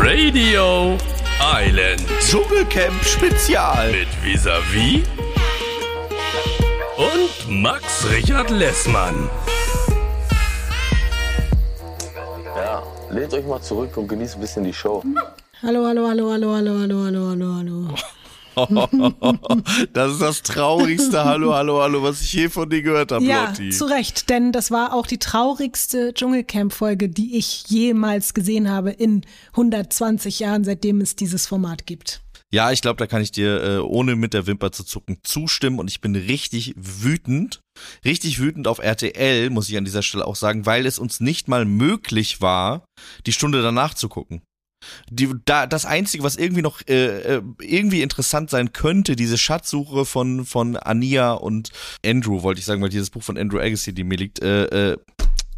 Radio Island Dschungelcamp Spezial. mit Visavi und Max Richard Lessmann. Ja, lehnt euch mal zurück und genießt ein bisschen die Show. Hallo, hallo, hallo, hallo, hallo, hallo, hallo, hallo, hallo. Das ist das traurigste Hallo, Hallo, Hallo, was ich je von dir gehört habe, Ja, Lotti. zu Recht, denn das war auch die traurigste Dschungelcamp-Folge, die ich jemals gesehen habe in 120 Jahren, seitdem es dieses Format gibt. Ja, ich glaube, da kann ich dir äh, ohne mit der Wimper zu zucken zustimmen und ich bin richtig wütend, richtig wütend auf RTL, muss ich an dieser Stelle auch sagen, weil es uns nicht mal möglich war, die Stunde danach zu gucken. Die, da, das Einzige, was irgendwie noch äh, äh, irgendwie interessant sein könnte, diese Schatzsuche von, von Ania und Andrew, wollte ich sagen, weil dieses Buch von Andrew Agassi, die mir liegt, äh, äh,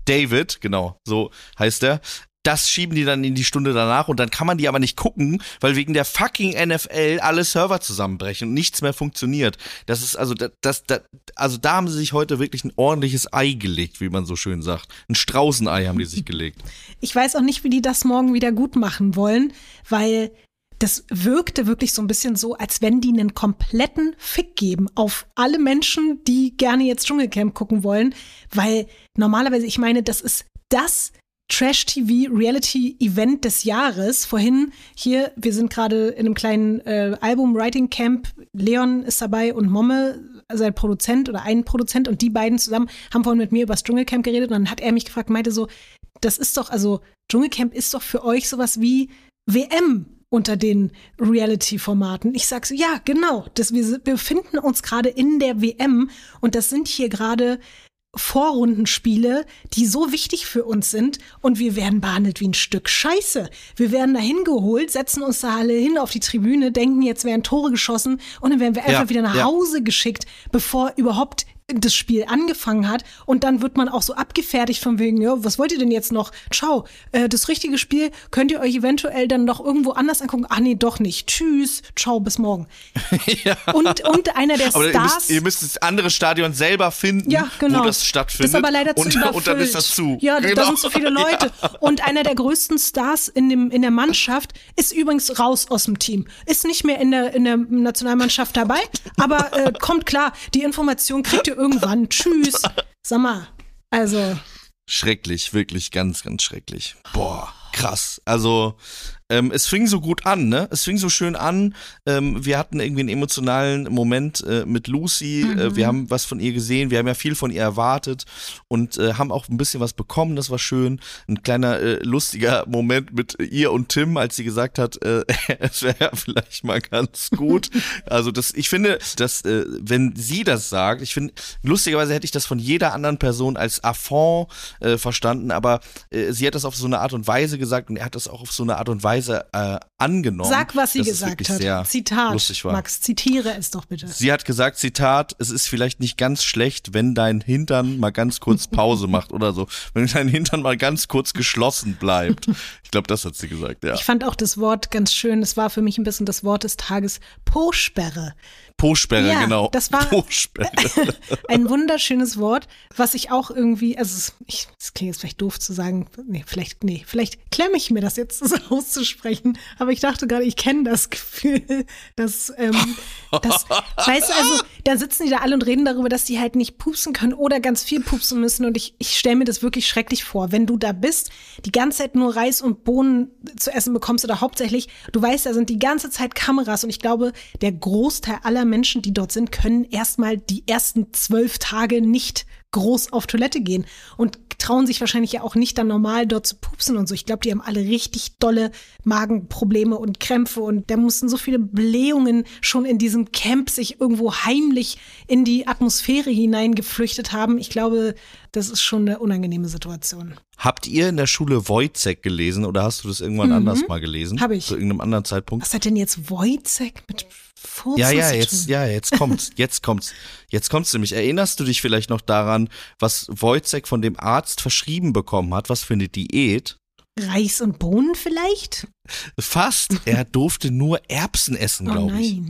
David, genau, so heißt er. Das schieben die dann in die Stunde danach und dann kann man die aber nicht gucken, weil wegen der fucking NFL alle Server zusammenbrechen und nichts mehr funktioniert. Das ist also das, das, das also da haben sie sich heute wirklich ein ordentliches Ei gelegt, wie man so schön sagt. Ein Straußenei haben die sich gelegt. Ich weiß auch nicht, wie die das morgen wieder gut machen wollen, weil das wirkte wirklich so ein bisschen so, als wenn die einen kompletten Fick geben auf alle Menschen, die gerne jetzt Dschungelcamp gucken wollen, weil normalerweise, ich meine, das ist das Trash-TV-Reality-Event des Jahres. Vorhin hier, wir sind gerade in einem kleinen äh, Album-Writing-Camp. Leon ist dabei und Momme, sein Produzent oder ein Produzent und die beiden zusammen haben vorhin mit mir über das Dschungelcamp geredet und dann hat er mich gefragt, meinte so, das ist doch, also Dschungelcamp ist doch für euch sowas wie WM unter den Reality-Formaten. Ich sag so, ja, genau. Das, wir befinden uns gerade in der WM und das sind hier gerade Vorrundenspiele, die so wichtig für uns sind und wir werden behandelt wie ein Stück Scheiße. Wir werden dahin geholt, setzen uns da alle hin auf die Tribüne, denken, jetzt wären Tore geschossen und dann werden wir einfach Ja, wieder nach ja. Hause geschickt, bevor überhaupt das Spiel angefangen hat und dann wird man auch so abgefertigt von wegen, ja, was wollt ihr denn jetzt noch? Ciao, äh, das richtige Spiel könnt ihr euch eventuell dann noch irgendwo anders angucken. Ach nee, doch nicht. Tschüss, ciao, bis morgen. Und, und einer der Aber ihr Stars. müsst, ihr müsst das andere Stadion selber finden, Ja, genau. wo das stattfindet. Das ist aber leider zu und, überfüllt. und dann ist das zu. Ja, da Genau. sind so viele Leute. Und einer der größten Stars in, dem, in der Mannschaft ist übrigens raus aus dem Team. Ist nicht mehr in der, in der Nationalmannschaft dabei, aber äh, kommt klar, die Information kriegt ihr irgendwann. Tschüss. Sag mal, also, Schrecklich, wirklich ganz, ganz schrecklich. Boah, krass. Also, ähm, es fing so gut an, ne? Es fing so schön an. Ähm, wir hatten irgendwie einen emotionalen Moment äh, mit Lucy. Äh, wir haben was von ihr gesehen. Wir haben ja viel von ihr erwartet und äh, haben auch ein bisschen was bekommen. Das war schön. Ein kleiner äh, lustiger Moment mit ihr und Tim, als sie gesagt hat, äh, es wäre ja vielleicht mal ganz gut. Also das, ich finde, dass äh, wenn sie das sagt, ich finde, lustigerweise hätte ich das von jeder anderen Person als Affront äh, verstanden, aber äh, sie hat das auf so eine Art und Weise gesagt und er hat das auch auf so eine Art und Weise äh, angenommen. sag, was sie gesagt hat. Zitat. Max, zitiere es doch bitte. Sie hat gesagt, Zitat, es ist vielleicht nicht ganz schlecht, wenn dein Hintern mal ganz kurz Pause macht oder so. Wenn dein Hintern mal ganz kurz geschlossen bleibt. Ich glaube, das hat sie gesagt, ja. Ich fand auch das Wort ganz schön. Es war für mich ein bisschen das Wort des Tages. Po-Sperre. Po-Sperre, Ja, genau. das war-. Ein wunderschönes Wort, was ich auch irgendwie, also es- ich, es klingt jetzt vielleicht doof zu sagen, nee, vielleicht, nee, vielleicht klemme ich mir das jetzt so auszusprechen, aber ich dachte gerade, ich kenne das Gefühl, dass, ähm, das, weißt du, also da sitzen die da alle und reden darüber, dass die halt nicht pupsen können oder ganz viel pupsen müssen und ich, ich stelle mir das wirklich schrecklich vor, wenn du da bist, die ganze Zeit nur Reis und Bohnen zu essen bekommst oder hauptsächlich, du weißt, da sind die ganze Zeit Kameras und ich glaube, der Großteil aller Menschen, die dort sind, können erstmal die ersten zwölf Tage nicht groß auf Toilette gehen und trauen sich wahrscheinlich ja auch nicht dann normal dort zu pupsen und so. Ich glaube, die haben alle richtig dolle Magenprobleme und Krämpfe und da mussten so viele Blähungen schon in diesem Camp sich irgendwo heimlich in die Atmosphäre hineingeflüchtet haben. Ich glaube, das ist schon eine unangenehme Situation. Habt ihr in der Schule Wojcek gelesen oder hast du das irgendwann anders mal gelesen? Mhm. Hab ich. Zu irgendeinem anderen Zeitpunkt? Was hat denn jetzt Wojcek mit Furzen Ja, ja, jetzt, ja, jetzt kommt's, jetzt kommt's, jetzt kommt's nämlich. Erinnerst du dich vielleicht noch daran, was Wojcek von dem Arzt verschrieben bekommen hat? Was für eine Diät? Reis und Bohnen vielleicht? Fast. Er durfte nur Erbsen essen, Oh glaube ich.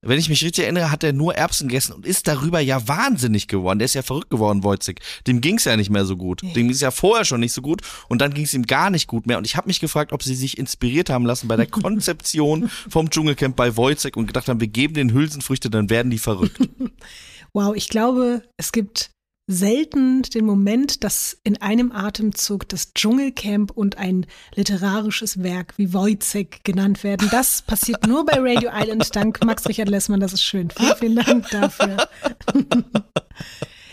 Wenn ich mich richtig erinnere, hat er nur Erbsen gegessen und ist darüber ja wahnsinnig geworden. Der ist ja verrückt geworden, Wojcik. Dem ging's ja nicht mehr so gut. Dem ging's ja vorher schon nicht so gut und dann ging's ihm gar nicht gut mehr. Und ich habe mich gefragt, ob sie sich inspiriert haben lassen bei der Konzeption vom Dschungelcamp bei Wojcik und gedacht haben, wir geben den Hülsenfrüchte, dann werden die verrückt. Wow, ich glaube, es gibt selten den Moment, dass in einem Atemzug das Dschungelcamp und ein literarisches Werk wie Wojcek genannt werden. Das passiert nur bei Radio Island. Dank Max Richard Lessmann, das ist schön. Vielen, vielen Dank dafür.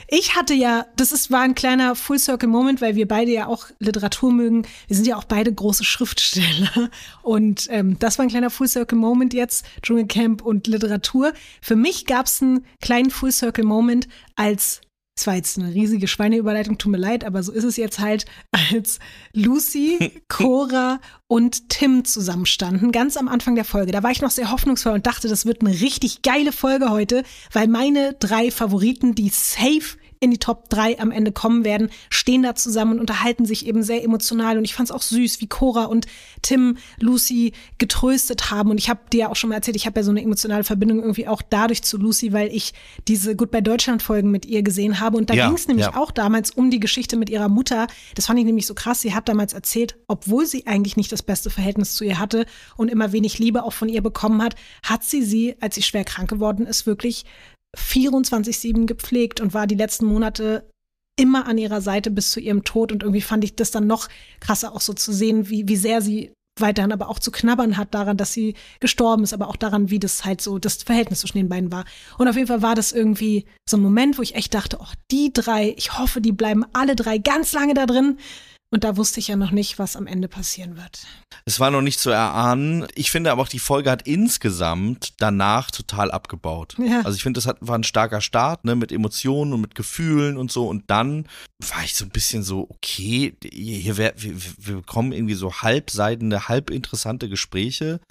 Ich hatte ja, das ist, war ein kleiner Full Circle Moment, weil wir beide ja auch Literatur mögen. Wir sind ja auch beide große Schriftsteller. Und ähm, das war ein kleiner Full Circle Moment jetzt, Dschungelcamp und Literatur. Für mich gab es einen kleinen Full Circle Moment, als es war jetzt eine riesige Schweineüberleitung, tut mir leid, aber so ist es jetzt halt, als Lucy, Cora und Tim zusammenstanden, ganz am Anfang der Folge. Da war ich noch sehr hoffnungsvoll und dachte, das wird eine richtig geile Folge heute, weil meine drei Favoriten, die safe in die Top 3 am Ende kommen werden, stehen da zusammen und unterhalten sich eben sehr emotional. Und ich fand es auch süß, wie Cora und Tim Lucy getröstet haben. Und ich habe dir ja auch schon mal erzählt, ich habe ja so eine emotionale Verbindung irgendwie auch dadurch zu Lucy, weil ich diese Goodbye Deutschland Folgen mit ihr gesehen habe. Und da Ja, ging es nämlich ja. auch damals um die Geschichte mit ihrer Mutter. Das fand ich nämlich so krass. Sie hat damals erzählt, obwohl sie eigentlich nicht das beste Verhältnis zu ihr hatte und immer wenig Liebe auch von ihr bekommen hat, hat sie sie, als sie schwer krank geworden ist, wirklich 24-7 gepflegt und war die letzten Monate immer an ihrer Seite bis zu ihrem Tod. Und irgendwie fand ich das dann noch krasser, auch so zu sehen, wie, wie sehr sie weiterhin aber auch zu knabbern hat daran, dass sie gestorben ist, aber auch daran, wie das halt so das Verhältnis zwischen den beiden war. Und auf jeden Fall war das irgendwie so ein Moment, wo ich echt dachte, oh, die drei, ich hoffe, die bleiben alle drei ganz lange da drin. Und da wusste ich ja noch nicht, was am Ende passieren wird. Es war noch nicht zu erahnen. Ich finde aber auch, die Folge hat insgesamt danach total abgebaut. Ja. Also ich finde, das hat, war ein starker Start, ne, mit Emotionen und mit Gefühlen und so. Und dann war ich so ein bisschen so, okay, hier, wär, wir, wir bekommen irgendwie so halbseidende, halb interessante Gespräche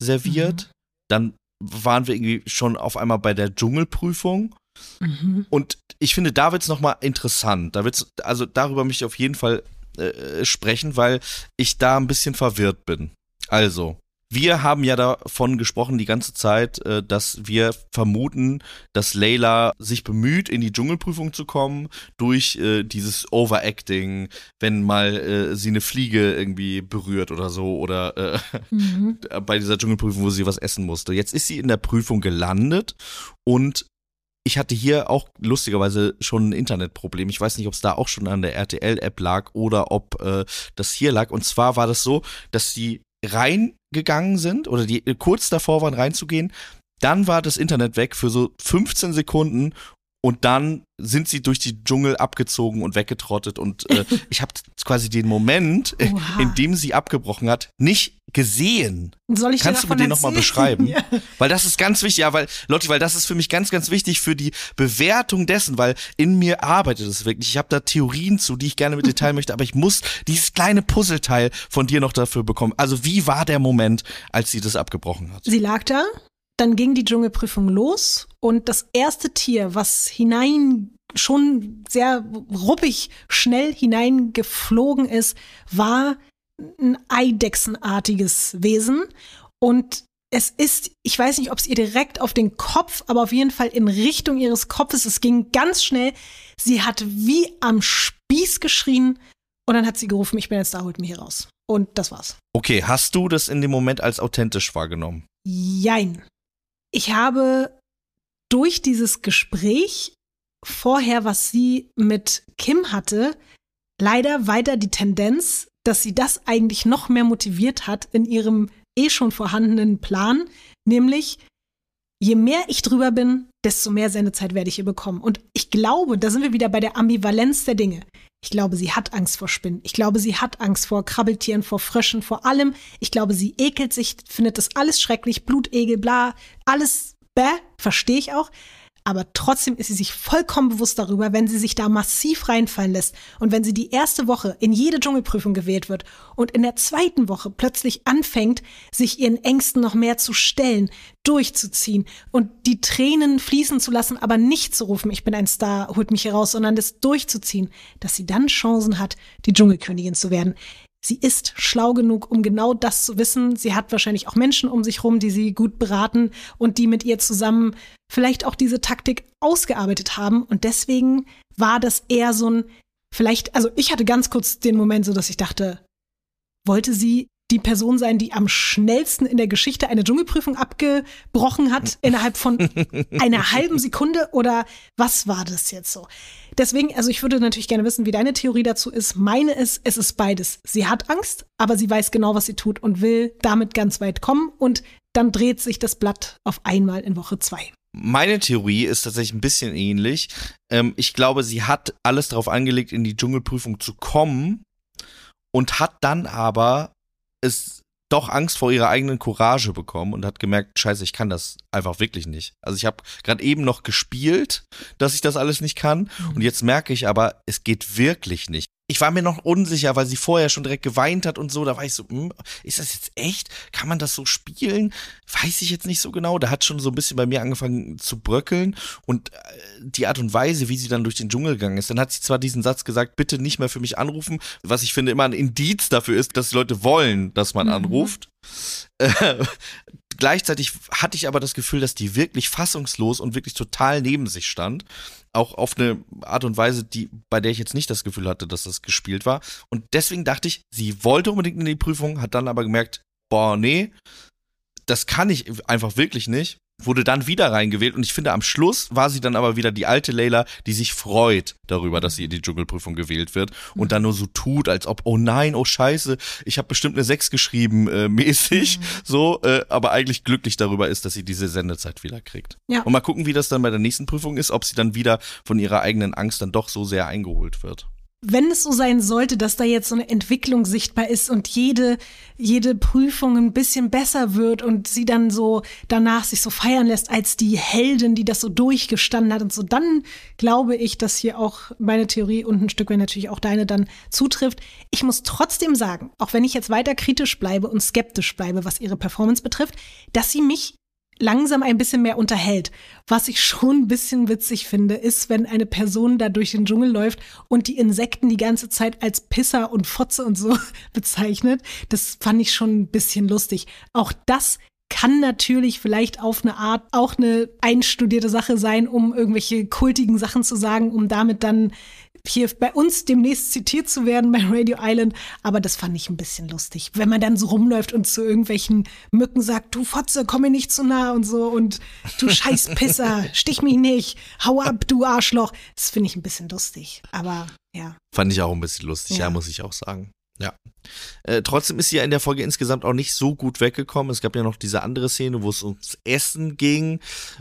serviert. Dann waren wir irgendwie schon auf einmal bei der Dschungelprüfung. Mhm. Und ich finde, da wird's noch mal interessant. Da wird's, also darüber möchte ich auf jeden Fall äh, sprechen, weil ich da ein bisschen verwirrt bin. Also, wir haben ja davon gesprochen die ganze Zeit, äh, dass wir vermuten, dass Layla sich bemüht, in die Dschungelprüfung zu kommen, durch äh, dieses Overacting, wenn mal äh, sie eine Fliege irgendwie berührt oder so, oder äh, Mhm. bei dieser Dschungelprüfung, wo sie was essen musste. Jetzt ist sie in der Prüfung gelandet und ich hatte hier auch lustigerweise schon ein Internetproblem. Ich weiß nicht, ob es da auch schon an der RTL-App lag oder ob äh, das hier lag. Und zwar war das so, dass sie reingegangen sind oder die äh, kurz davor waren reinzugehen. Dann war das Internet weg für so 15 Sekunden und dann sind sie durch die Dschungel abgezogen und weggetrottet und äh, ich habe quasi den Moment, äh, Oha. in dem sie abgebrochen hat, nicht gesehen. Soll ich Kannst dir du mir den nochmal beschreiben? Ja. Weil das ist ganz wichtig, ja, weil, Lotti, weil das ist für mich ganz, ganz wichtig für die Bewertung dessen, weil in mir arbeitet es wirklich. Ich habe da Theorien zu, die ich gerne mit dir teilen möchte, aber ich muss dieses kleine Puzzleteil von dir noch dafür bekommen. Also wie war der Moment, als sie das abgebrochen hat? Sie lag da, dann ging die Dschungelprüfung los und das erste Tier, was hinein schon sehr ruppig schnell hineingeflogen ist, war ein eidechsenartiges Wesen und es ist, ich weiß nicht, ob es ihr direkt auf den Kopf, aber auf jeden Fall in Richtung ihres Kopfes. Es ging ganz schnell. Sie hat wie am Spieß geschrien und dann hat sie gerufen, ich bin jetzt da, holt mich hier raus. Und das war's. Okay, hast du das in dem Moment als authentisch wahrgenommen? Jein. Ich habe durch dieses Gespräch vorher, was sie mit Kim hatte, leider weiter die Tendenz, dass sie das eigentlich noch mehr motiviert hat in ihrem eh schon vorhandenen Plan, nämlich je mehr ich drüber bin, desto mehr Sendezeit werde ich ihr bekommen. Und ich glaube, da sind wir wieder bei der Ambivalenz der Dinge. Ich glaube, sie hat Angst vor Spinnen. Ich glaube, sie hat Angst vor Krabbeltieren, vor Fröschen, vor allem. Ich glaube, sie ekelt sich, findet das alles schrecklich, Blutegel, bla, alles bäh, verstehe ich auch. Aber trotzdem ist sie sich vollkommen bewusst darüber, wenn sie sich da massiv reinfallen lässt und wenn sie die erste Woche in jede Dschungelprüfung gewählt wird und in der zweiten Woche plötzlich anfängt, sich ihren Ängsten noch mehr zu stellen, durchzuziehen und die Tränen fließen zu lassen, aber nicht zu rufen, ich bin ein Star, holt mich hier raus, sondern das durchzuziehen, dass sie dann Chancen hat, die Dschungelkönigin zu werden. Sie ist schlau genug, um genau das zu wissen. Sie hat wahrscheinlich auch Menschen um sich rum, die sie gut beraten und die mit ihr zusammen vielleicht auch diese Taktik ausgearbeitet haben. Und deswegen war das eher so ein, vielleicht, also ich hatte ganz kurz den Moment so, dass ich dachte, wollte sie die Person sein, die am schnellsten in der Geschichte eine Dschungelprüfung abgebrochen hat innerhalb von einer halben Sekunde oder was war das jetzt so? Deswegen, also ich würde natürlich gerne wissen, wie deine Theorie dazu ist. Meine ist, es ist beides. Sie hat Angst, aber sie weiß genau, was sie tut und will damit ganz weit kommen und dann dreht sich das Blatt auf einmal in Woche zwei. Meine Theorie ist tatsächlich ein bisschen ähnlich. Ähm, ich glaube, sie hat alles darauf angelegt, in die Dschungelprüfung zu kommen und hat dann aber es doch Angst vor ihrer eigenen Courage bekommen und hat gemerkt, scheiße, ich kann das einfach wirklich nicht. Also ich habe gerade eben noch gespielt, dass ich das alles nicht kann. Und jetzt merke ich aber, es geht wirklich nicht ich war mir noch unsicher, weil sie vorher schon direkt geweint hat und so. Da war ich so, hm, ist das jetzt echt? Kann man das so spielen? Weiß ich jetzt nicht so genau. Da hat schon so ein bisschen bei mir angefangen zu bröckeln. Und äh, die Art und Weise, wie sie dann durch den Dschungel gegangen ist, dann hat sie zwar diesen Satz gesagt, bitte nicht mehr für mich anrufen, was ich finde immer ein Indiz dafür ist, dass die Leute wollen, dass man mhm. anruft. Äh, gleichzeitig hatte ich aber das Gefühl, dass die wirklich fassungslos und wirklich total neben sich stand. Auch auf eine Art und Weise, die, bei der ich jetzt nicht das Gefühl hatte, dass das gespielt war. Und deswegen dachte ich, sie wollte unbedingt in die Prüfung, hat dann aber gemerkt, boah, nee, das kann ich einfach wirklich nicht wurde dann wieder reingewählt und ich finde, am Schluss war sie dann aber wieder die alte Layla, die sich freut darüber, dass sie in die Dschungelprüfung gewählt wird und dann nur so tut, als ob, oh nein, oh scheiße, ich habe bestimmt eine 6 geschrieben, äh, mäßig, mhm. so, äh, aber eigentlich glücklich darüber ist, dass sie diese Sendezeit wieder kriegt. Ja. Und mal gucken, wie das dann bei der nächsten Prüfung ist, ob sie dann wieder von ihrer eigenen Angst dann doch so sehr eingeholt wird wenn es so sein sollte, dass da jetzt so eine Entwicklung sichtbar ist und jede, jede Prüfung ein bisschen besser wird und sie dann so danach sich so feiern lässt als die Heldin, die das so durchgestanden hat und so, dann glaube ich, dass hier auch meine Theorie und ein Stück weit natürlich auch deine dann zutrifft. Ich muss trotzdem sagen, auch wenn ich jetzt weiter kritisch bleibe und skeptisch bleibe, was ihre Performance betrifft, dass sie mich langsam ein bisschen mehr unterhält. Was ich schon ein bisschen witzig finde, ist, wenn eine Person da durch den Dschungel läuft und die Insekten die ganze Zeit als Pisser und Fotze und so bezeichnet. Das fand ich schon ein bisschen lustig. Auch das kann natürlich vielleicht auf eine Art auch eine einstudierte Sache sein, um irgendwelche kultigen Sachen zu sagen, um damit dann hier bei uns demnächst zitiert zu werden bei Radio Island, aber das fand ich ein bisschen lustig. Wenn man dann so rumläuft und zu irgendwelchen Mücken sagt, du Fotze, komm mir nicht zu nah und so und du Scheißpisser, stich mich nicht, hau ab, du Arschloch. Das finde ich ein bisschen lustig, aber ja. Fand ich auch ein bisschen lustig, ja, ja muss ich auch sagen. Ja. Äh, trotzdem ist sie ja in der Folge insgesamt auch nicht so gut weggekommen. Es gab ja noch diese andere Szene, wo es ums Essen ging.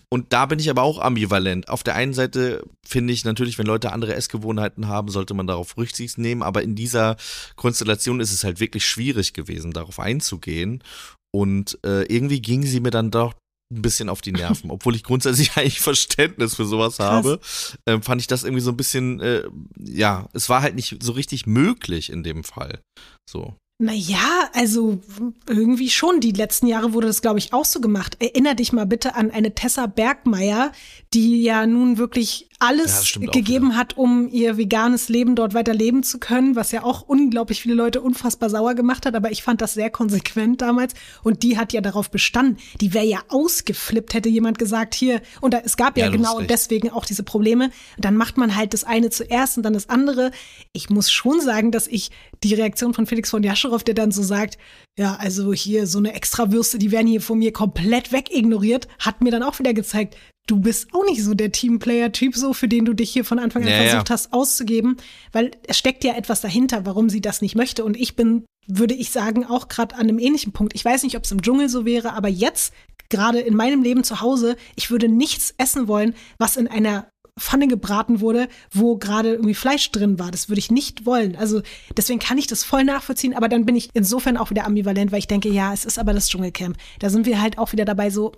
Und da bin ich aber auch ambivalent. Auf der einen Seite finde ich natürlich, wenn Leute andere Essgewohnheiten haben, sollte man darauf Rücksicht nehmen. Aber in dieser Konstellation ist es halt wirklich schwierig gewesen, darauf einzugehen. Und äh, irgendwie ging sie mir dann doch ein bisschen auf die Nerven. Obwohl ich grundsätzlich eigentlich Verständnis für sowas Krass. habe, äh, fand ich das irgendwie so ein bisschen, äh, ja, es war halt nicht so richtig möglich in dem Fall. So. Naja, also irgendwie schon. Die letzten Jahre wurde das, glaube ich, auch so gemacht. Erinner dich mal bitte an eine Tessa Bergmeier, die ja nun wirklich alles ja, gegeben hat, um ihr veganes Leben dort weiter leben zu können, was ja auch unglaublich viele Leute unfassbar sauer gemacht hat. Aber ich fand das sehr konsequent damals. Und die hat ja darauf bestanden. Die wäre ja ausgeflippt, hätte jemand gesagt, hier. Und da, es gab ja, ja genau und deswegen auch diese Probleme. Dann macht man halt das eine zuerst und dann das andere. Ich muss schon sagen, dass ich die Reaktion von Felix von Jascherow, der dann so sagt, ja, also hier so eine Extrawürste, die werden hier von mir komplett wegignoriert, hat mir dann auch wieder gezeigt, du bist auch nicht so der Teamplayer-Typ, so für den du dich hier von Anfang an ja, versucht ja. hast auszugeben, weil es steckt ja etwas dahinter, warum sie das nicht möchte. Und ich bin, würde ich sagen, auch gerade an einem ähnlichen Punkt. Ich weiß nicht, ob es im Dschungel so wäre, aber jetzt, gerade in meinem Leben zu Hause, ich würde nichts essen wollen, was in einer Pfanne gebraten wurde, wo gerade irgendwie Fleisch drin war. Das würde ich nicht wollen. Also deswegen kann ich das voll nachvollziehen, aber dann bin ich insofern auch wieder ambivalent, weil ich denke, ja, es ist aber das Dschungelcamp. Da sind wir halt auch wieder dabei so,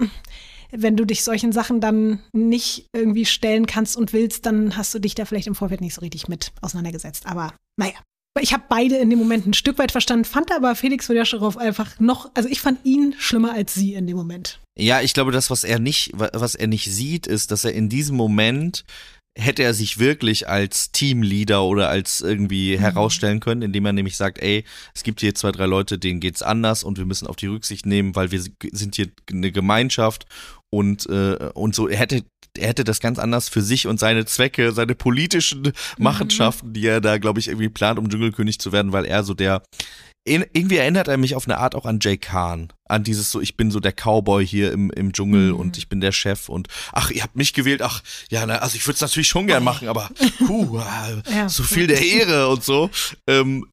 wenn du dich solchen Sachen dann nicht irgendwie stellen kannst und willst, dann hast du dich da vielleicht im Vorfeld nicht so richtig mit auseinandergesetzt. Aber naja. Ich habe beide in dem Moment ein Stück weit verstanden, fand aber Felix Wojascharow einfach noch, also ich fand ihn schlimmer als sie in dem Moment. Ja, ich glaube, das, was er nicht, was er nicht sieht, ist, dass er in diesem Moment hätte er sich wirklich als Teamleader oder als irgendwie herausstellen können, indem er nämlich sagt, ey, es gibt hier zwei, drei Leute, denen geht's anders und wir müssen auf die Rücksicht nehmen, weil wir sind hier eine Gemeinschaft und äh, und so. Er hätte er hätte das ganz anders für sich und seine Zwecke, seine politischen Machenschaften, die er da, glaube ich, irgendwie plant, um Dschungelkönig zu werden, weil er so der irgendwie erinnert er mich auf eine Art auch an Jay Khan. An dieses so, ich bin so der Cowboy hier im, im Dschungel Mhm. und ich bin der Chef und ach, ihr habt mich gewählt, ach, ja, na, also ich würde es natürlich schon gern machen, aber puh, Ja. so viel der Ehre und so. Ähm,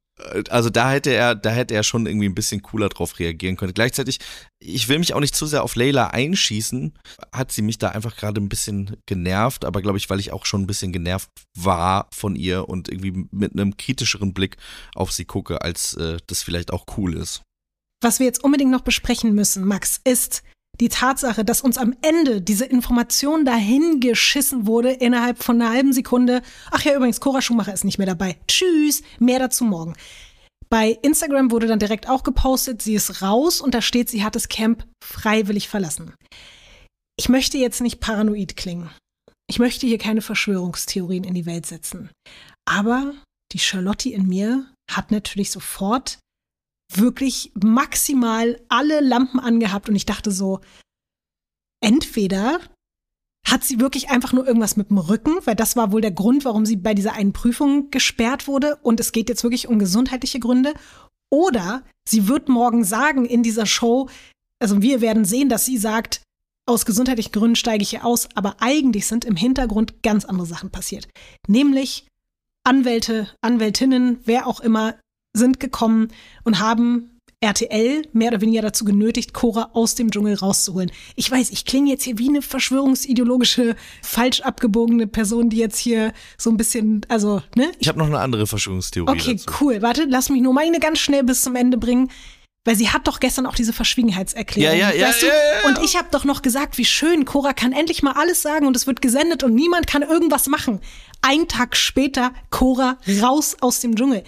also da hätte er, da hätte er schon irgendwie ein bisschen cooler drauf reagieren können. Gleichzeitig, ich will mich auch nicht zu sehr auf Layla einschießen, hat sie mich da einfach gerade ein bisschen genervt, aber glaube ich, weil ich auch schon ein bisschen genervt war von ihr und irgendwie mit einem kritischeren Blick auf sie gucke, als äh, das vielleicht auch cool ist. Was wir jetzt unbedingt noch besprechen müssen, Max, ist die Tatsache, dass uns am Ende diese Information dahin geschissen wurde innerhalb von einer halben Sekunde. Ach ja, übrigens, Cora Schumacher ist nicht mehr dabei. Tschüss, mehr dazu morgen. Bei Instagram wurde dann direkt auch gepostet, sie ist raus und da steht, sie hat das Camp freiwillig verlassen. Ich möchte jetzt nicht paranoid klingen. Ich möchte hier keine Verschwörungstheorien in die Welt setzen. Aber die Charlotte in mir hat natürlich sofort wirklich maximal alle Lampen angehabt und ich dachte so, entweder hat sie wirklich einfach nur irgendwas mit dem Rücken, weil das war wohl der Grund, warum sie bei dieser einen Prüfung gesperrt wurde und es geht jetzt wirklich um gesundheitliche Gründe, oder sie wird morgen sagen in dieser Show, also wir werden sehen, dass sie sagt, aus gesundheitlichen Gründen steige ich hier aus, aber eigentlich sind im Hintergrund ganz andere Sachen passiert. Nämlich Anwälte, Anwältinnen, wer auch immer, sind gekommen und haben RTL mehr oder weniger dazu genötigt, Cora aus dem Dschungel rauszuholen. Ich weiß, ich klinge jetzt hier wie eine verschwörungsideologische, falsch abgebogene Person, die jetzt hier so ein bisschen, also, ne? Ich habe noch eine andere Verschwörungstheorie Okay, dazu. cool. Warte, lass mich nur meine ganz schnell bis zum Ende bringen. Weil sie hat doch gestern auch diese Verschwiegenheitserklärung. Ja, ja, ja, weißt du? ja, ja, ja. Und ich habe doch noch gesagt, wie schön, Cora kann endlich mal alles sagen und es wird gesendet und niemand kann irgendwas machen. Ein Tag später, Cora raus aus dem Dschungel.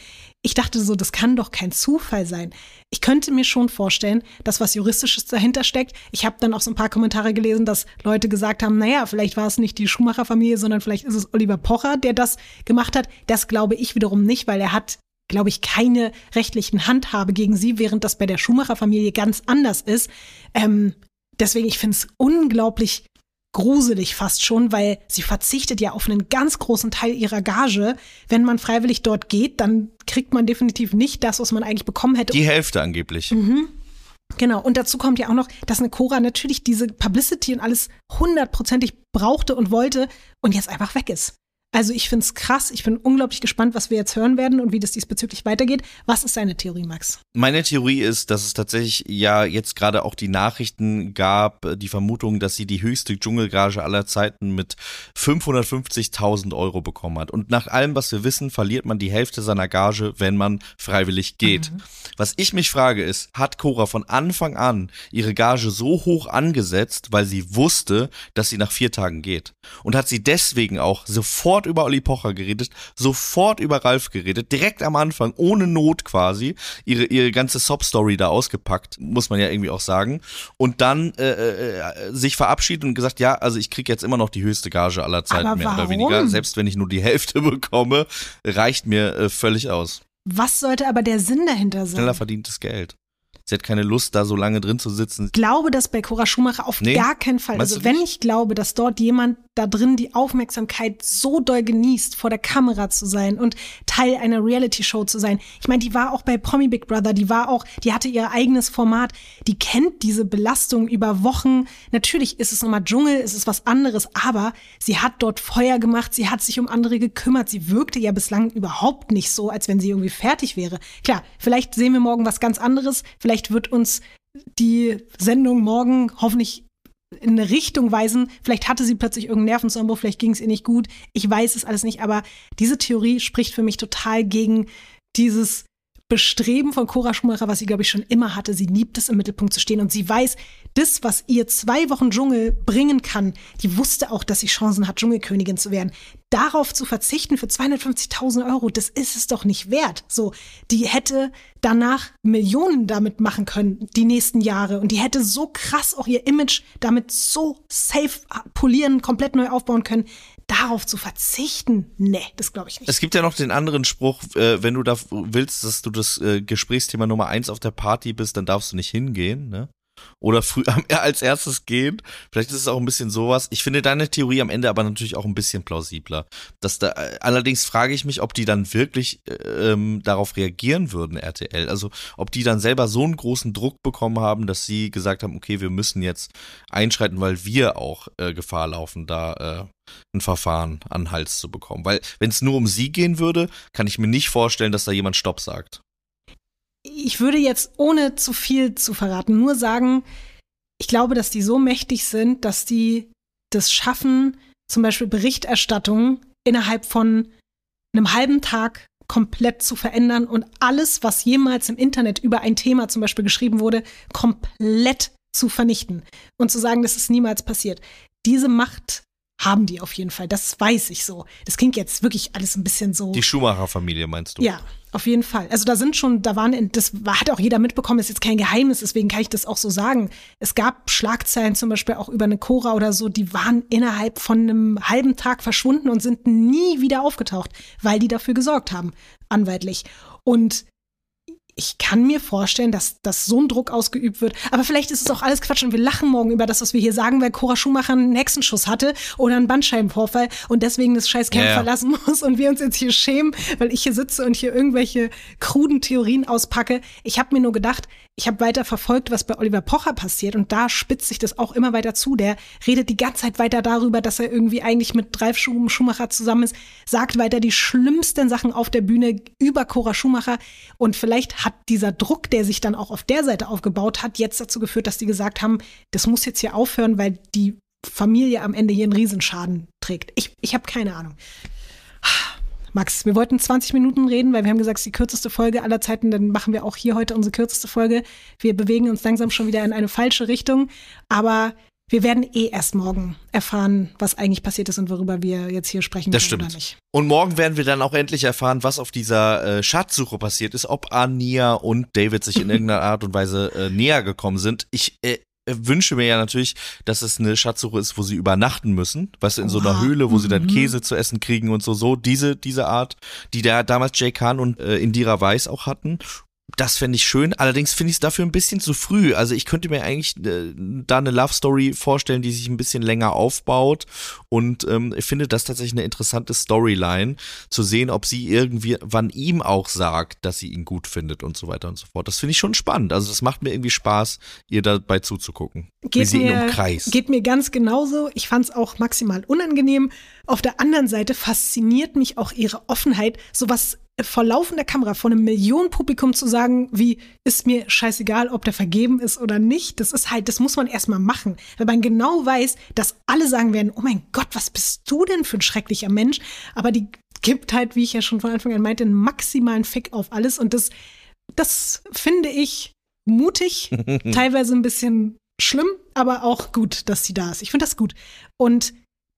Ich dachte so, das kann doch kein Zufall sein. Ich könnte mir schon vorstellen, dass was Juristisches dahinter steckt. Ich habe dann auch so ein paar Kommentare gelesen, dass Leute gesagt haben, naja, vielleicht war es nicht die Schumacher-Familie, sondern vielleicht ist es Oliver Pocher, der das gemacht hat. Das glaube ich wiederum nicht, weil er hat glaube ich, keine rechtlichen Handhabe gegen sie, während das bei der Schumacher-Familie ganz anders ist. Ähm, deswegen, ich finde es unglaublich gruselig fast schon, weil sie verzichtet ja auf einen ganz großen Teil ihrer Gage. Wenn man freiwillig dort geht, dann kriegt man definitiv nicht das, was man eigentlich bekommen hätte. Die Hälfte angeblich. Genau, und dazu kommt ja auch noch, dass eine Cora natürlich diese Publicity und alles hundertprozentig brauchte und wollte und jetzt einfach weg ist. Also ich finde es krass, ich bin unglaublich gespannt, was wir jetzt hören werden und wie das diesbezüglich weitergeht. Was ist deine Theorie, Max? Meine Theorie ist, dass es tatsächlich ja jetzt gerade auch die Nachrichten gab, die Vermutung, dass sie die höchste Dschungelgage aller Zeiten mit 550.000 Euro bekommen hat. Und nach allem, was wir wissen, verliert man die Hälfte seiner Gage, wenn man freiwillig geht. Was ich mich frage ist, hat Cora von Anfang an ihre Gage so hoch angesetzt, weil sie wusste, dass sie nach vier Tagen geht? Und hat sie deswegen auch sofort über Olli Pocher geredet, sofort über Ralf geredet, direkt am Anfang, ohne Not quasi, ihre, ihre ganze Sob-Story da ausgepackt, muss man ja irgendwie auch sagen. Und dann äh, äh, sich verabschiedet und gesagt, ja, also ich krieg jetzt immer noch die höchste Gage aller Zeiten, mehr oder weniger. Selbst wenn ich nur die Hälfte bekomme, reicht mir äh, völlig aus. Was sollte aber der Sinn dahinter sein? Schneller verdientes Geld. Sie hat keine Lust, da so lange drin zu sitzen. Ich glaube das bei Cora Schumacher auf Nee. gar keinen Fall. Also wenn ich glaube, dass dort jemand da drin die Aufmerksamkeit so doll genießt, vor der Kamera zu sein und Teil einer Reality-Show zu sein. Ich meine, die war auch bei Promi Big Brother, die war auch, die hatte ihr eigenes Format, die kennt diese Belastung über Wochen. Natürlich ist es nochmal Dschungel, es ist was anderes, aber sie hat dort Feuer gemacht, sie hat sich um andere gekümmert, sie wirkte ja bislang überhaupt nicht so, als wenn sie irgendwie fertig wäre. Klar, vielleicht sehen wir morgen was ganz anderes, vielleicht wird uns die Sendung morgen hoffentlich in eine Richtung weisen. Vielleicht hatte sie plötzlich irgendeinen Nervenzusammenbruch, vielleicht ging es ihr nicht gut. Ich weiß es alles nicht, aber diese Theorie spricht für mich total gegen dieses Bestreben von Cora Schumacher, was sie, glaube ich, schon immer hatte. Sie liebt es, im Mittelpunkt zu stehen und sie weiß, das, was ihr zwei Wochen Dschungel bringen kann, die wusste auch, dass sie Chancen hat, Dschungelkönigin zu werden. Darauf zu verzichten für 250.000 Euro, das ist es doch nicht wert. So, die hätte danach Millionen damit machen können, die nächsten Jahre. Und die hätte so krass auch ihr Image damit so safe polieren, komplett neu aufbauen können. Darauf zu verzichten, nee, das glaube ich nicht. Es gibt ja noch den anderen Spruch, äh, wenn du da willst, dass du das äh, Gesprächsthema Nummer eins auf der Party bist, dann darfst du nicht hingehen, ne? Oder früh als erstes gehen. Vielleicht ist es auch ein bisschen sowas. Ich finde deine Theorie am Ende aber natürlich auch ein bisschen plausibler. Dass da, allerdings frage ich mich, ob die dann wirklich ähm, darauf reagieren würden, RTL. Also ob die dann selber so einen großen Druck bekommen haben, dass sie gesagt haben, okay, wir müssen jetzt einschreiten, weil wir auch äh, Gefahr laufen, da äh, ein Verfahren an Hals zu bekommen. Weil wenn es nur um sie gehen würde, kann ich mir nicht vorstellen, dass da jemand Stopp sagt ich würde jetzt, ohne zu viel zu verraten, nur sagen, ich glaube, dass die so mächtig sind, dass die das schaffen, zum Beispiel Berichterstattung innerhalb von einem halben Tag komplett zu verändern und alles, was jemals im Internet über ein Thema zum Beispiel geschrieben wurde, komplett zu vernichten und zu sagen, das ist niemals passiert. Diese Macht haben die auf jeden Fall. Das weiß ich so. Das klingt jetzt wirklich alles ein bisschen so. Die Schumacher-Familie meinst du? Ja, auf jeden Fall. Also da sind schon, da waren, das hat auch jeder mitbekommen, ist jetzt kein Geheimnis, deswegen kann ich das auch so sagen. Es gab Schlagzeilen zum Beispiel auch über eine Cora oder so, die waren innerhalb von einem halben Tag verschwunden und sind nie wieder aufgetaucht, weil die dafür gesorgt haben, anwaltlich. Und ich kann mir vorstellen, dass, dass so ein Druck ausgeübt wird. Aber vielleicht ist es auch alles Quatsch und wir lachen morgen über das, was wir hier sagen, weil Cora Schumacher einen Hexenschuss hatte oder einen Bandscheibenvorfall und deswegen das scheiß Camp ja, ja. verlassen muss und wir uns jetzt hier schämen, weil ich hier sitze und hier irgendwelche kruden Theorien auspacke. Ich habe mir nur gedacht, ich habe weiter verfolgt, was bei Oliver Pocher passiert und da spitzt sich das auch immer weiter zu. Der redet die ganze Zeit weiter darüber, dass er irgendwie eigentlich mit Ralf Schumacher zusammen ist, sagt weiter die schlimmsten Sachen auf der Bühne über Cora Schumacher und vielleicht hat dieser Druck, der sich dann auch auf der Seite aufgebaut hat, jetzt dazu geführt, dass die gesagt haben, das muss jetzt hier aufhören, weil die Familie am Ende hier einen Riesenschaden trägt. Ich, ich habe keine Ahnung. Max, wir wollten 20 Minuten reden, weil wir haben gesagt, es ist die kürzeste Folge aller Zeiten. Dann machen wir auch hier heute unsere kürzeste Folge. Wir bewegen uns langsam schon wieder in eine falsche Richtung. Aber wir werden eh erst morgen erfahren, was eigentlich passiert ist und worüber wir jetzt hier sprechen das stimmt. Und morgen werden wir dann auch endlich erfahren, was auf dieser äh, Schatzsuche passiert ist, ob Ania und David sich in irgendeiner Art und Weise äh, näher gekommen sind. Ich äh, wünsche mir ja natürlich, dass es eine Schatzsuche ist, wo sie übernachten müssen, weißt du, in so einer Höhle, wo mhm. sie dann mhm. Käse zu essen kriegen und so, so diese, diese Art, die da damals Jay Khan und äh, Indira Weiss auch hatten. Das fände ich schön. Allerdings finde ich es dafür ein bisschen zu früh. Also ich könnte mir eigentlich äh, da eine Love Story vorstellen, die sich ein bisschen länger aufbaut. Und ähm, ich finde das tatsächlich eine interessante Storyline, zu sehen, ob sie irgendwie, wann ihm auch sagt, dass sie ihn gut findet und so weiter und so fort. Das finde ich schon spannend. Also das macht mir irgendwie Spaß, ihr dabei zuzugucken. Geht wie sie mir, ihn umkreist. Geht mir ganz genauso. Ich fand es auch maximal unangenehm. Auf der anderen Seite fasziniert mich auch ihre Offenheit, sowas vor laufender Kamera vor einem Millionenpublikum zu sagen, wie ist mir scheißegal, ob der vergeben ist oder nicht, das ist halt, das muss man erstmal machen, weil man genau weiß, dass alle sagen werden, oh mein Gott, was bist du denn für ein schrecklicher Mensch, aber die gibt halt, wie ich ja schon von Anfang an meinte, einen maximalen Fick auf alles und das, das finde ich mutig, teilweise ein bisschen schlimm, aber auch gut, dass sie da ist. Ich finde das gut. Und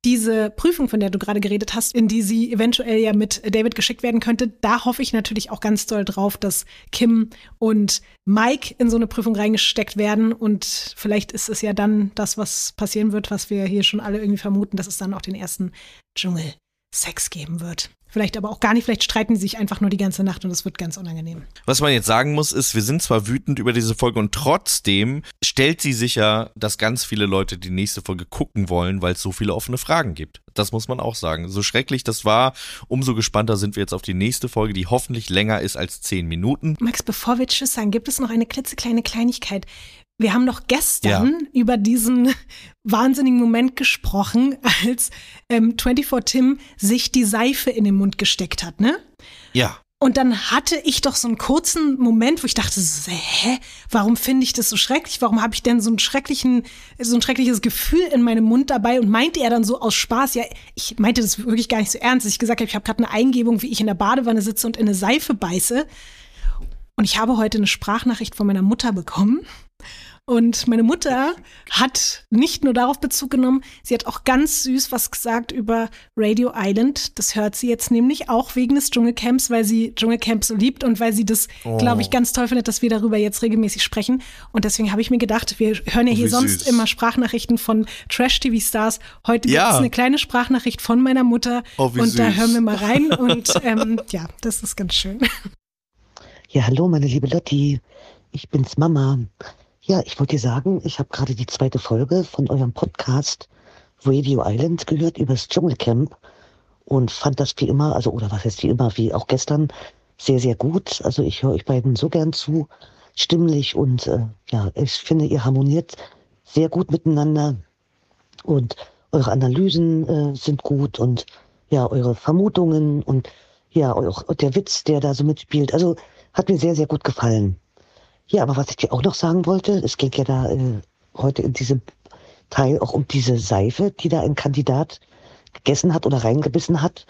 diese Prüfung, von der du gerade geredet hast, in die sie eventuell ja mit David geschickt werden könnte, da hoffe ich natürlich auch ganz doll drauf, dass Kim und Mike in so eine Prüfung reingesteckt werden. Und vielleicht ist es ja dann das, was passieren wird, was wir hier schon alle irgendwie vermuten, dass es dann auch den ersten Dschungel-Sex geben wird. Vielleicht aber auch gar nicht, vielleicht streiten sie sich einfach nur die ganze Nacht und es wird ganz unangenehm. Was man jetzt sagen muss, ist, wir sind zwar wütend über diese Folge und trotzdem stellt sie sicher, dass ganz viele Leute die nächste Folge gucken wollen, weil es so viele offene Fragen gibt. Das muss man auch sagen. So schrecklich das war, umso gespannter sind wir jetzt auf die nächste Folge, die hoffentlich länger ist als zehn Minuten. Max, bevor wir Tschüss sagen, gibt es noch eine klitzekleine Kleinigkeit. Wir haben doch gestern ja. über diesen wahnsinnigen Moment gesprochen, als ähm, 24 Tim sich die Seife in den Mund gesteckt hat, ne? Ja. Und dann hatte ich doch so einen kurzen Moment, wo ich dachte, hä, warum finde ich das so schrecklich? Warum habe ich denn so einen schrecklichen, so ein schreckliches Gefühl in meinem Mund dabei? Und meinte er dann so aus Spaß, ja, ich meinte das wirklich gar nicht so ernst, dass ich gesagt habe, ich habe gerade eine Eingebung, wie ich in der Badewanne sitze und in eine Seife beiße. Und ich habe heute eine Sprachnachricht von meiner Mutter bekommen. Und meine Mutter hat nicht nur darauf Bezug genommen, sie hat auch ganz süß was gesagt über Radio Island. Das hört sie jetzt nämlich auch wegen des Dschungelcamps, weil sie Dschungelcamp so liebt und weil sie das, Oh. glaube ich, ganz toll findet, dass wir darüber jetzt regelmäßig sprechen. Und deswegen habe ich mir gedacht, wir hören ja Oh, hier wie sonst süß. immer Sprachnachrichten von Trash-TV-Stars. Heute gibt Ja. es eine kleine Sprachnachricht von meiner Mutter. Oh, wie und da süß. hören wir mal rein. Und ähm, ja, das ist ganz schön. Ja, hallo, meine liebe Lotti. Ich bin's Mama. Ja, ich wollte dir sagen, ich habe gerade die zweite Folge von eurem Podcast Radio Island gehört übers Dschungelcamp und fand das wie immer, also oder was heißt wie immer, wie auch gestern, sehr, sehr gut. Also ich höre euch beiden so gern zu, stimmlich und äh, ja, ich finde, ihr harmoniert sehr gut miteinander und eure Analysen äh, sind gut und ja, eure Vermutungen und ja, auch der Witz, der da so mitspielt. Also hat mir sehr, sehr gut gefallen. Ja, aber was ich dir auch noch sagen wollte, es ging ja da äh, heute in diesem Teil auch um diese Seife, die da ein Kandidat gegessen hat oder reingebissen hat.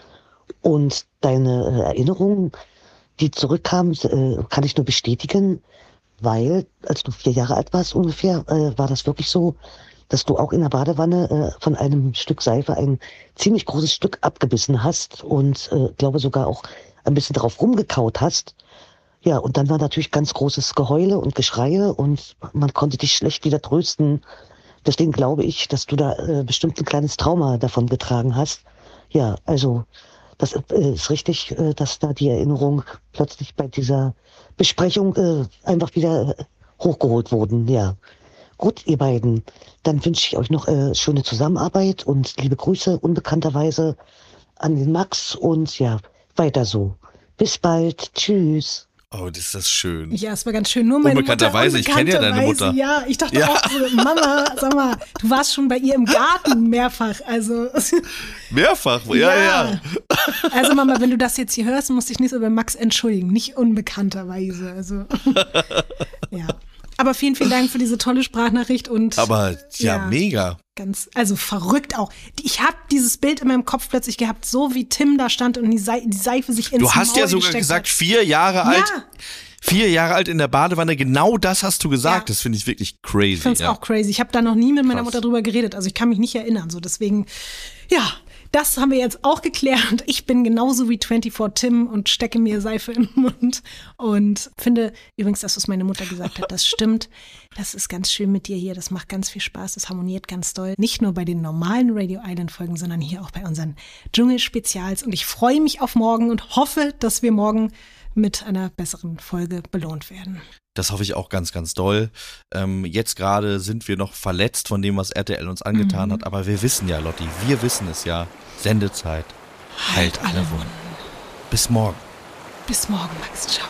Und deine äh, Erinnerungen, die zurückkamen, äh, kann ich nur bestätigen, weil als du vier Jahre alt warst ungefähr, äh, war das wirklich so, dass du auch in der Badewanne äh, von einem Stück Seife ein ziemlich großes Stück abgebissen hast und äh, glaube sogar auch ein bisschen drauf rumgekaut hast. Ja, und dann war natürlich ganz großes Geheule und Geschreie und man konnte dich schlecht wieder trösten. Deswegen glaube ich, dass du da äh, bestimmt ein kleines Trauma davon getragen hast. Ja, also das äh, ist richtig, äh, dass da die Erinnerung plötzlich bei dieser Besprechung äh, einfach wieder hochgeholt wurden. Ja, gut, ihr beiden. Dann wünsche ich euch noch äh, schöne Zusammenarbeit und liebe Grüße unbekannterweise an den Max und ja, weiter so. Bis bald. Tschüss. Oh, das ist das schön. Ja, es war ganz schön. Nur meine Unbekannterweise, Mutter, ich kenn ja deine Mutter. Ja, ich dachte Ja. auch so, Mama, sag mal, du warst schon bei ihr im Garten mehrfach. Also, Mehrfach, ja, ja. Also Mama, wenn du das jetzt hier hörst, musst dich nicht so bei Max entschuldigen, nicht unbekannterweise. Also, ja. Aber vielen, vielen Dank für diese tolle Sprachnachricht und Aber ja, Ja. mega. Ganz, also verrückt auch. Ich habe dieses Bild in meinem Kopf plötzlich gehabt, so wie Tim da stand und die, Sei die Seife sich ins Du hast ja Maul sogar gesteckt gesagt, hat. vier Jahre Ja. alt. Vier Jahre alt in der Badewanne, genau das hast du gesagt. Ja. Das finde ich wirklich crazy. Ich finde es ja. auch crazy. Ich habe da noch nie mit meiner Krass. Mutter drüber geredet. Also ich kann mich nicht erinnern. So deswegen, ja, das haben wir jetzt auch geklärt. Ich bin genauso wie 24 Tim und stecke mir Seife den Mund. Und finde übrigens, dass was meine Mutter gesagt hat, das stimmt. Das ist ganz schön mit dir hier. Das macht ganz viel Spaß. Das harmoniert ganz doll. Nicht nur bei den normalen Radio Island Folgen, sondern hier auch bei unseren Dschungel-Spezials. Und ich freue mich auf morgen und hoffe, dass wir morgen mit einer besseren Folge belohnt werden. Das hoffe ich auch ganz, ganz doll. Ähm, jetzt gerade sind wir noch verletzt von dem, was RTL uns angetan Mhm. hat. Aber wir wissen ja, Lotti, wir wissen es ja. Sendezeit heilt alle Wunden. Bis morgen. Bis morgen, Max. Ciao.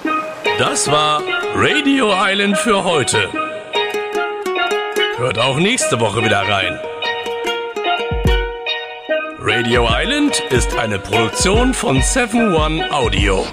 Das war Radio Island für heute. Hört auch nächste Woche wieder rein. Radio Island ist eine Produktion von 7 One Audio.